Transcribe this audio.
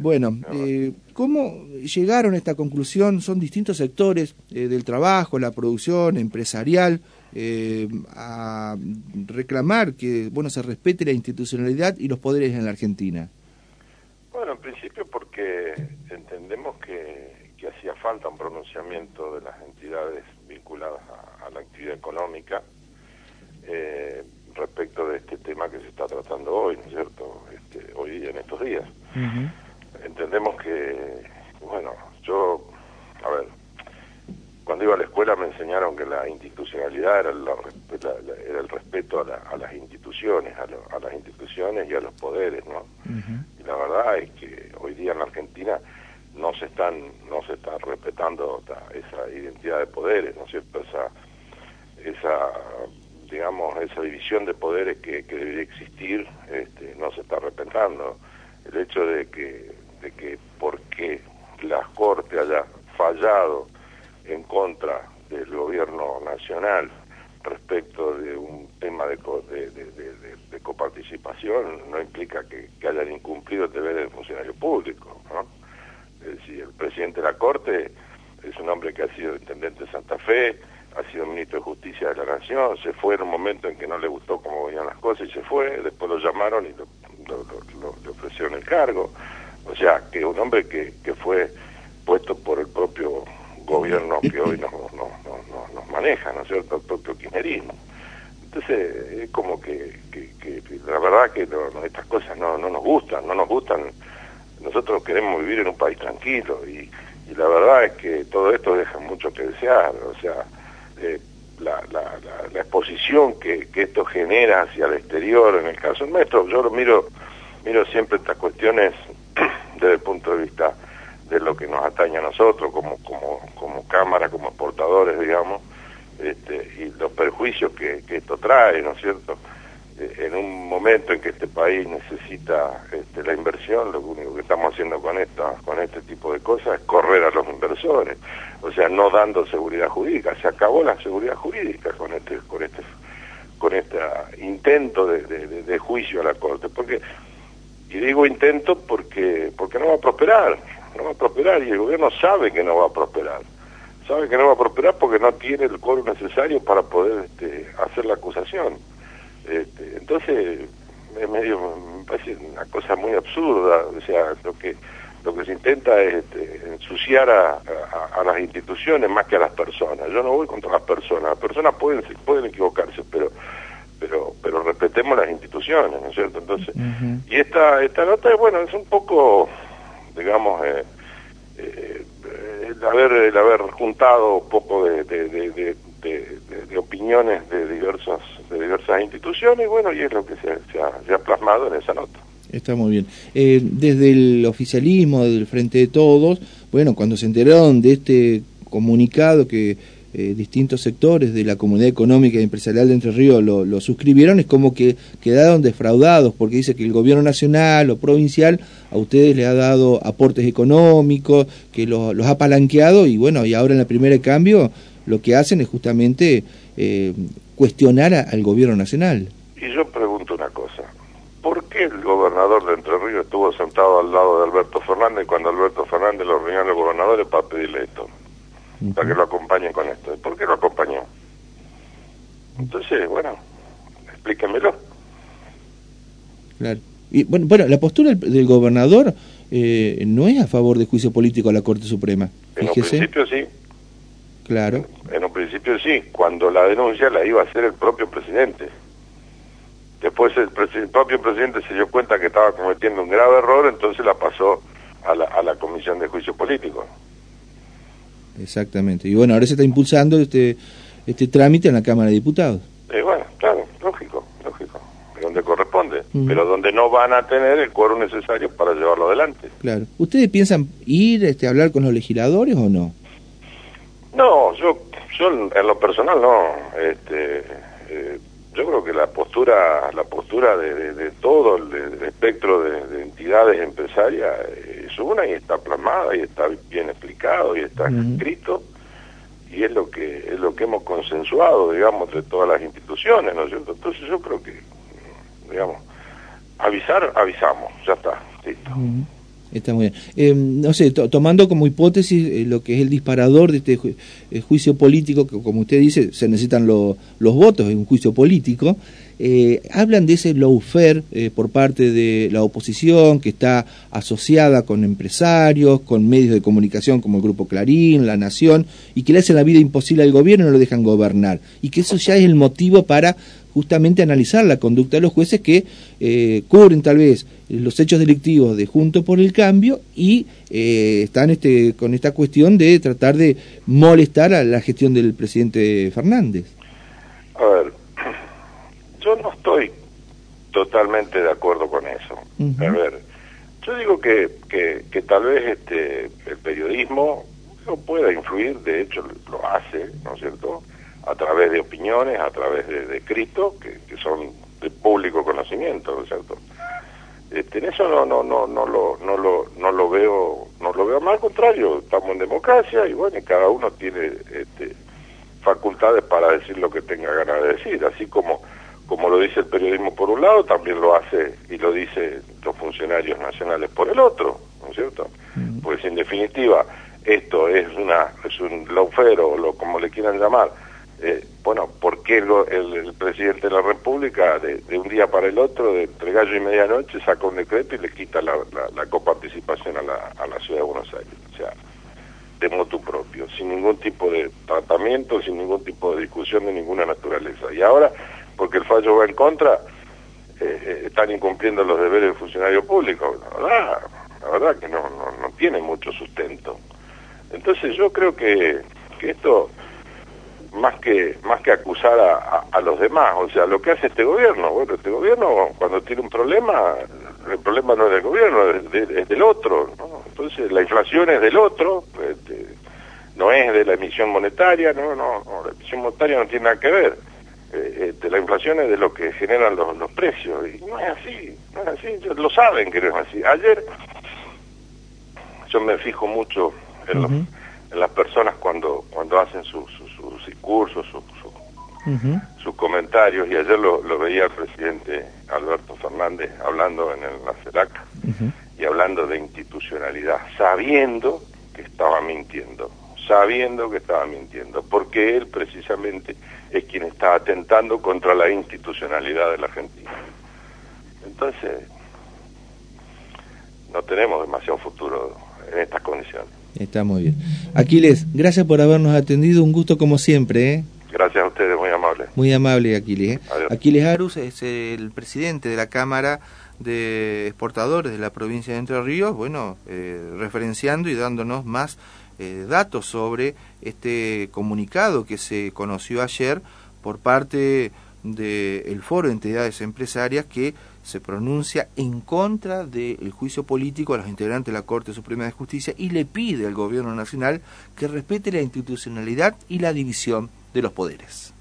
Bueno, eh, ¿cómo llegaron a esta conclusión? Son distintos sectores eh, del trabajo, la producción empresarial, eh, a reclamar que bueno se respete la institucionalidad y los poderes en la Argentina. Bueno, en principio porque entendemos que, hacía falta un pronunciamiento de las entidades vinculadas a, la actividad económica respecto de este tema que se está tratando hoy, ¿no es cierto? Este, hoy día, en estos días entendemos que, bueno, yo, a ver, cuando iba a la escuela me enseñaron que la institucionalidad era, era el respeto a, las instituciones, a, las instituciones y a los poderes, ¿no? Y la verdad es que hoy día en la Argentina no se están no se está respetando esa identidad de poderes, ¿no es cierto? Esa esa digamos esa división de poderes que, que debería existir este, no se está respetando el hecho de que de que porque la Corte haya fallado en contra del gobierno nacional respecto de un tema de, de, coparticipación no implica que, hayan incumplido el deber del funcionario público. ¿no? Es decir, el presidente de la Corte es un hombre que ha sido intendente de Santa Fe, ha sido ministro de Justicia de la Nación, se fue en un momento en que no le gustó cómo venían las cosas y se fue, después lo llamaron y le ofrecieron el cargo. O sea, que un hombre que, que fue puesto por el propio gobierno que hoy nos, nos, maneja, ¿no es cierto?, el propio kirchnerismo. Entonces, es como que, que, la verdad que estas cosas no, no nos gustan, no nos gustan. Nosotros queremos vivir en un país tranquilo y, y la verdad es que todo esto deja mucho que desear. O sea, eh, la, la, la, exposición que, que esto genera hacia el exterior, en el caso nuestro, yo lo miro, miro siempre estas cuestiones desde el punto de vista de lo que nos atañe a nosotros como, como, como Cámara, como exportadores, digamos, este, y los perjuicios que, esto trae, ¿no es cierto? Eh, en un momento en que este país necesita este, la inversión, lo único que estamos haciendo con esta, con este tipo de cosas es correr a los inversores, o sea, no dando seguridad jurídica. Se acabó la seguridad jurídica con este, con este, con este intento de, de juicio a la corte, porque y digo intento porque, porque no va a prosperar, no va a prosperar y el gobierno sabe que no va a prosperar. Sabe que no va a prosperar porque no tiene el coro necesario para poder este, hacer la acusación. Este, entonces, es medio, me parece una cosa muy absurda, o sea, lo que lo que se intenta es este, ensuciar a, a, las instituciones más que a las personas. Yo no voy contra las personas, las personas pueden, pueden equivocarse, pero pero pero respetemos las instituciones, ¿no es cierto? Entonces, y esta esta nota, bueno, es un poco, digamos, eh, eh, el, haber, haber juntado un poco de, de, opiniones de diversas de diversas instituciones, bueno, y es lo que se, se, ha, plasmado en esa nota. Está muy bien. Eh, desde el oficialismo, desde el Frente de Todos, bueno, cuando se enteraron de este comunicado que eh, distintos sectores de la comunidad económica y empresarial de Entre Ríos lo, suscribieron, es como que quedaron defraudados, porque dice que el gobierno nacional o provincial a ustedes le ha dado aportes económicos, que los ha palanqueado, y bueno, y ahora en la primera cambio lo que hacen es justamente eh, cuestionar al gobierno nacional. Y yo pregunto una cosa, ¿por qué el gobernador de Entre Ríos estuvo sentado al lado de Alberto Fernández cuando Alberto Fernández lo reunió los gobernadores para pedirle esto? Para que lo acompañen con esto. ¿Por qué lo acompañó? Entonces, bueno, explíquenmelo. Claro. Y bueno, bueno la postura del, gobernador eh, no es a favor de juicio político a la Corte Suprema. En un principio sí. Claro. En, un principio sí, cuando la denuncia la iba a hacer el propio presidente. Después el, el, propio presidente se dio cuenta que estaba cometiendo un grave error, entonces la pasó a la, a la Comisión de Juicio Político. Exactamente. Y bueno, ahora se está impulsando este este trámite en la Cámara de Diputados. Eh, bueno, claro, lógico, lógico. Donde corresponde, pero donde no van a tener el cuero necesario para llevarlo adelante. Claro. ¿Ustedes piensan ir este, a hablar con los legisladores o no? No, yo, yo en lo personal no. Este, eh, yo creo que la postura la postura de, todo el, espectro de, entidades empresarias es una y está plasmada y está bien explicado y está escrito. Y es lo que es lo que hemos consensuado digamos entre todas las instituciones no es cierto entonces yo creo que digamos avisar avisamos ya está listo. Está muy bien. Eh, no sé, tomando como hipótesis eh, lo que es el disparador de este eh, juicio político, que como usted dice, se necesitan los votos en un juicio político, hablan de ese lawfare por parte de la oposición que está asociada con empresarios, con medios de comunicación como el Grupo Clarín, La Nación, y que le hacen la vida imposible al gobierno y no lo dejan gobernar. Y que eso ya es el motivo para justamente analizar la conducta de los jueces que eh, cubren tal vez los hechos delictivos de Junto por el Cambio y eh, están este, con esta cuestión de tratar de molestar a la gestión del presidente Fernández. A ver, yo no estoy totalmente de acuerdo con eso. A ver, yo digo que, que, que, tal vez este el periodismo no pueda influir, de hecho lo hace, ¿no es cierto?, a través de opiniones, a través de, escritos que, son de público conocimiento, ¿no es cierto? Este, en eso no no no no lo no lo no lo veo no lo veo mal al contrario estamos en democracia y bueno cada uno tiene este, facultades para decir lo que tenga ganas de decir así como como lo dice el periodismo por un lado también lo hace y lo dice los funcionarios nacionales por el otro no es cierto pues en definitiva esto es una es un laufero o lo como le quieran llamar eh, bueno, ¿por qué el, presidente de la República de, un día para el otro, de entre gallo y medianoche, saca un decreto y le quita la, coparticipación a la, a la ciudad de Buenos Aires? O sea, de motu propio, sin ningún tipo de tratamiento, sin ningún tipo de discusión de ninguna naturaleza. Y ahora, porque el fallo va en contra, eh, eh, están incumpliendo los deberes del funcionario público. La verdad, la verdad que no, no, no tiene mucho sustento. Entonces yo creo que, que esto más que más que acusar a, a, los demás, o sea, lo que hace este gobierno, bueno, este gobierno cuando tiene un problema, el problema no es del gobierno, es, del otro, ¿no? Entonces la inflación es del otro, este, no es de la emisión monetaria, no, no, la emisión monetaria no tiene nada que ver. Eh, este, la inflación es de lo que generan los, los precios. Y no es así, no es así, ellos lo saben que no es así. Ayer yo me fijo mucho en, en las personas cuando cuando hacen sus discursos, sus comentarios, y ayer lo, veía el presidente Alberto Fernández hablando en el, la CELAC y hablando de institucionalidad, sabiendo que estaba mintiendo, sabiendo que estaba mintiendo, porque él precisamente es quien está atentando contra la institucionalidad de la Argentina. Entonces, no tenemos demasiado futuro en estas condiciones. Está muy bien. Aquiles, gracias por habernos atendido, un gusto como siempre. ¿eh? Gracias a ustedes, muy amable. Muy amable, Aquiles. ¿eh? Aquiles Arus es el presidente de la Cámara de Exportadores de la provincia de Entre Ríos, bueno, eh, referenciando y dándonos más datos sobre este comunicado que se conoció ayer por parte del Foro de Entidades Empresarias que se pronuncia en contra del juicio político a los integrantes de la Corte Suprema de Justicia y le pide al Gobierno Nacional que respete la institucionalidad y la división de los poderes.